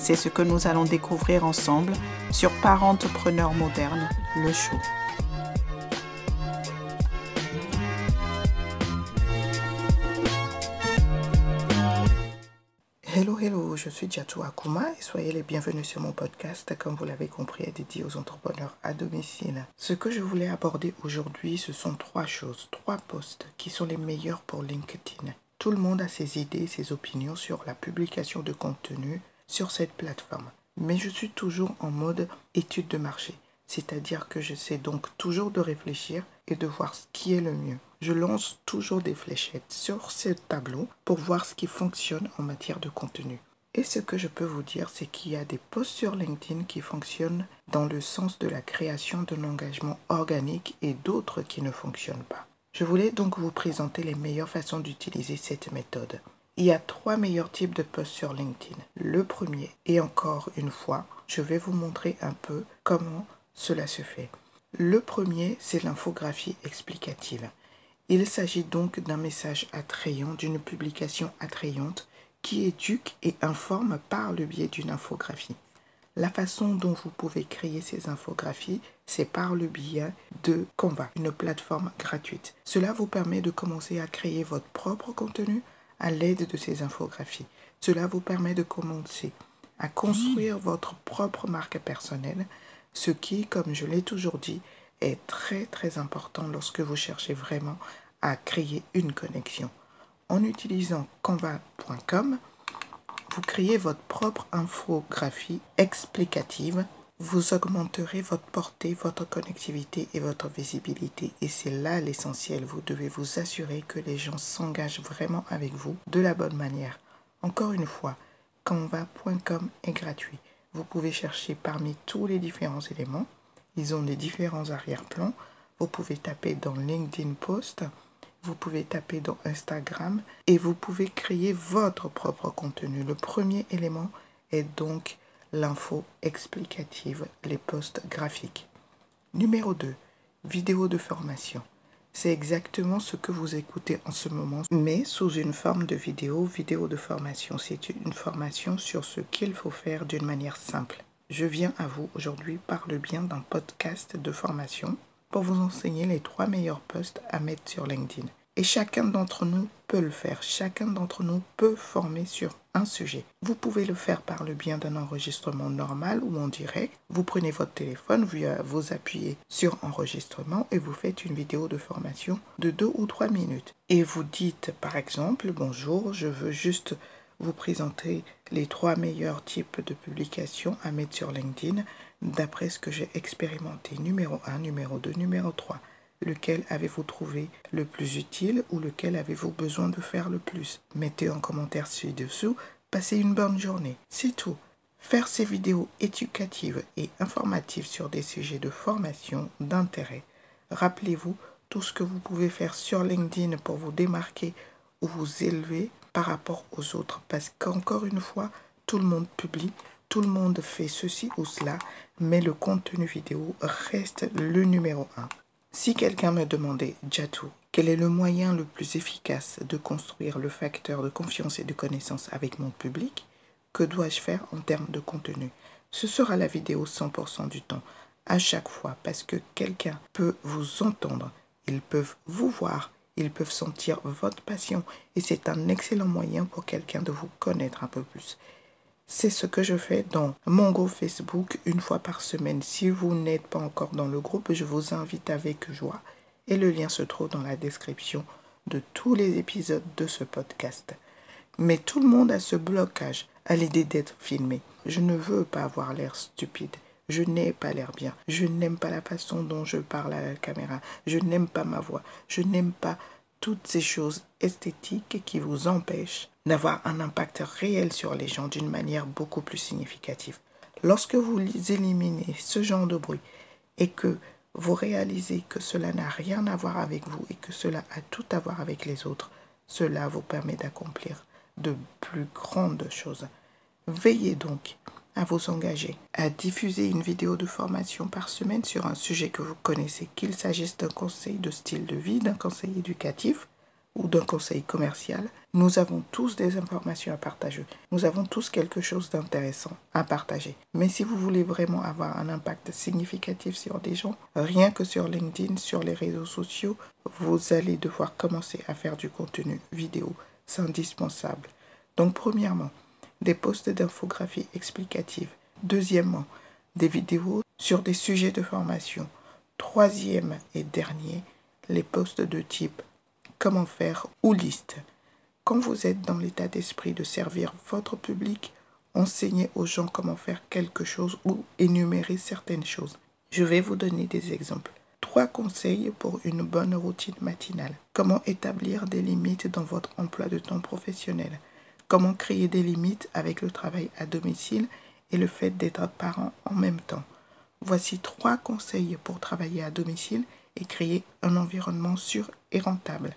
C'est ce que nous allons découvrir ensemble sur Parentrepreneur moderne, le show. Hello, hello, je suis Diatou Akuma et soyez les bienvenus sur mon podcast, comme vous l'avez compris, est dédié aux entrepreneurs à domicile. Ce que je voulais aborder aujourd'hui, ce sont trois choses, trois postes qui sont les meilleurs pour LinkedIn. Tout le monde a ses idées, ses opinions sur la publication de contenu sur cette plateforme. Mais je suis toujours en mode étude de marché, c'est-à-dire que j'essaie donc toujours de réfléchir et de voir ce qui est le mieux. Je lance toujours des fléchettes sur ce tableau pour voir ce qui fonctionne en matière de contenu. Et ce que je peux vous dire, c'est qu'il y a des posts sur LinkedIn qui fonctionnent dans le sens de la création d'un engagement organique et d'autres qui ne fonctionnent pas. Je voulais donc vous présenter les meilleures façons d'utiliser cette méthode. Il y a trois meilleurs types de posts sur LinkedIn. Le premier, et encore une fois, je vais vous montrer un peu comment cela se fait. Le premier, c'est l'infographie explicative. Il s'agit donc d'un message attrayant, d'une publication attrayante qui éduque et informe par le biais d'une infographie. La façon dont vous pouvez créer ces infographies, c'est par le biais de Canva, une plateforme gratuite. Cela vous permet de commencer à créer votre propre contenu à l'aide de ces infographies. Cela vous permet de commencer à construire votre propre marque personnelle, ce qui, comme je l'ai toujours dit, est très très important lorsque vous cherchez vraiment à créer une connexion. En utilisant canva.com, vous créez votre propre infographie explicative vous augmenterez votre portée, votre connectivité et votre visibilité. Et c'est là l'essentiel. Vous devez vous assurer que les gens s'engagent vraiment avec vous de la bonne manière. Encore une fois, canva.com est gratuit. Vous pouvez chercher parmi tous les différents éléments. Ils ont des différents arrière-plans. Vous pouvez taper dans LinkedIn Post. Vous pouvez taper dans Instagram et vous pouvez créer votre propre contenu. Le premier élément est donc l'info explicative, les posts graphiques. Numéro 2. Vidéo de formation. C'est exactement ce que vous écoutez en ce moment, mais sous une forme de vidéo, vidéo de formation. C'est une formation sur ce qu'il faut faire d'une manière simple. Je viens à vous aujourd'hui par le bien d'un podcast de formation pour vous enseigner les trois meilleurs posts à mettre sur LinkedIn. Et chacun d'entre nous peut le faire. Chacun d'entre nous peut former sur un sujet. Vous pouvez le faire par le bien d'un enregistrement normal ou en direct. Vous prenez votre téléphone, vous appuyez sur enregistrement et vous faites une vidéo de formation de deux ou trois minutes. Et vous dites par exemple, bonjour, je veux juste vous présenter les trois meilleurs types de publications à mettre sur LinkedIn d'après ce que j'ai expérimenté. Numéro 1, numéro 2, numéro 3. Lequel avez-vous trouvé le plus utile ou lequel avez-vous besoin de faire le plus? Mettez en commentaire ci-dessous. Passez une bonne journée. C'est tout. Faire ces vidéos éducatives et informatives sur des sujets de formation, d'intérêt. Rappelez-vous tout ce que vous pouvez faire sur LinkedIn pour vous démarquer ou vous élever par rapport aux autres. Parce qu'encore une fois, tout le monde publie, tout le monde fait ceci ou cela, mais le contenu vidéo reste le numéro un. Si quelqu'un me demandait, Jatou, quel est le moyen le plus efficace de construire le facteur de confiance et de connaissance avec mon public, que dois-je faire en termes de contenu? Ce sera la vidéo 100% du temps, à chaque fois, parce que quelqu'un peut vous entendre, ils peuvent vous voir, ils peuvent sentir votre passion, et c'est un excellent moyen pour quelqu'un de vous connaître un peu plus. C'est ce que je fais dans mon groupe Facebook une fois par semaine. Si vous n'êtes pas encore dans le groupe, je vous invite avec joie. Et le lien se trouve dans la description de tous les épisodes de ce podcast. Mais tout le monde a ce blocage à l'idée d'être filmé. Je ne veux pas avoir l'air stupide. Je n'ai pas l'air bien. Je n'aime pas la façon dont je parle à la caméra. Je n'aime pas ma voix. Je n'aime pas toutes ces choses esthétiques qui vous empêchent d'avoir un impact réel sur les gens d'une manière beaucoup plus significative. Lorsque vous éliminez ce genre de bruit et que vous réalisez que cela n'a rien à voir avec vous et que cela a tout à voir avec les autres, cela vous permet d'accomplir de plus grandes choses. Veillez donc à vous engager à diffuser une vidéo de formation par semaine sur un sujet que vous connaissez, qu'il s'agisse d'un conseil de style de vie, d'un conseil éducatif ou d'un conseil commercial. Nous avons tous des informations à partager. Nous avons tous quelque chose d'intéressant à partager. Mais si vous voulez vraiment avoir un impact significatif sur des gens, rien que sur LinkedIn, sur les réseaux sociaux, vous allez devoir commencer à faire du contenu vidéo. C'est indispensable. Donc premièrement, des posts d'infographie explicative. Deuxièmement, des vidéos sur des sujets de formation. Troisième et dernier, les posts de type comment faire ou liste. Quand vous êtes dans l'état d'esprit de servir votre public, enseignez aux gens comment faire quelque chose ou énumérer certaines choses. Je vais vous donner des exemples. Trois conseils pour une bonne routine matinale. Comment établir des limites dans votre emploi de temps professionnel. Comment créer des limites avec le travail à domicile et le fait d'être parent en même temps. Voici trois conseils pour travailler à domicile et créer un environnement sûr et rentable.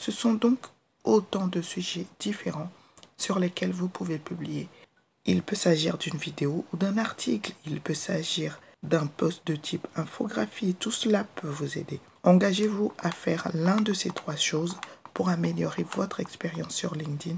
Ce sont donc autant de sujets différents sur lesquels vous pouvez publier. Il peut s'agir d'une vidéo ou d'un article, il peut s'agir d'un post de type infographie, tout cela peut vous aider. Engagez-vous à faire l'un de ces trois choses pour améliorer votre expérience sur LinkedIn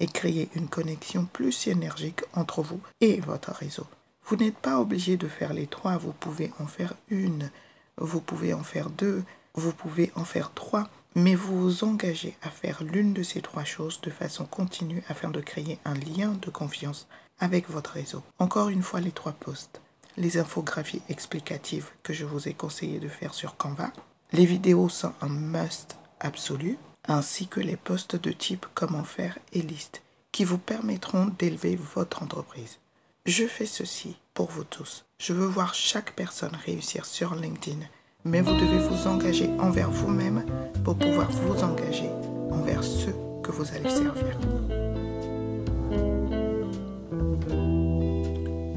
et créer une connexion plus énergique entre vous et votre réseau. Vous n'êtes pas obligé de faire les trois, vous pouvez en faire une, vous pouvez en faire deux, vous pouvez en faire trois, mais vous vous engagez à faire l'une de ces trois choses de façon continue afin de créer un lien de confiance avec votre réseau. Encore une fois, les trois posts. Les infographies explicatives que je vous ai conseillé de faire sur Canva. Les vidéos sont un must absolu ainsi que les postes de type comment faire et liste qui vous permettront d'élever votre entreprise. Je fais ceci pour vous tous. Je veux voir chaque personne réussir sur LinkedIn, mais vous devez vous engager envers vous-même pour pouvoir vous engager envers ceux que vous allez servir.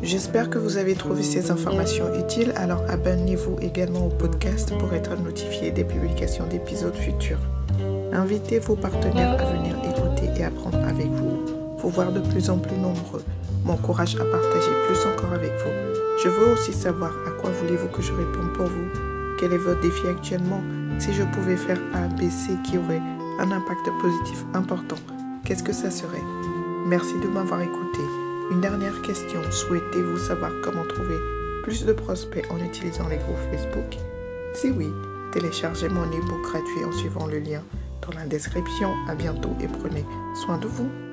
J'espère que vous avez trouvé ces informations utiles, alors abonnez-vous également au podcast pour être notifié des publications d'épisodes futurs. Invitez vos partenaires à venir écouter et apprendre avec vous. Vous voir de plus en plus nombreux m'encourage à partager plus encore avec vous. Je veux aussi savoir à quoi voulez-vous que je réponde pour vous. Quel est votre défi actuellement Si je pouvais faire un ABC qui aurait un impact positif important, qu'est-ce que ça serait? Merci de m'avoir écouté. Une dernière question. Souhaitez-vous savoir comment trouver plus de prospects en utilisant les groupes Facebook? Si oui, téléchargez mon e-book gratuit en suivant le lien dans la description. À bientôt et prenez soin de vous.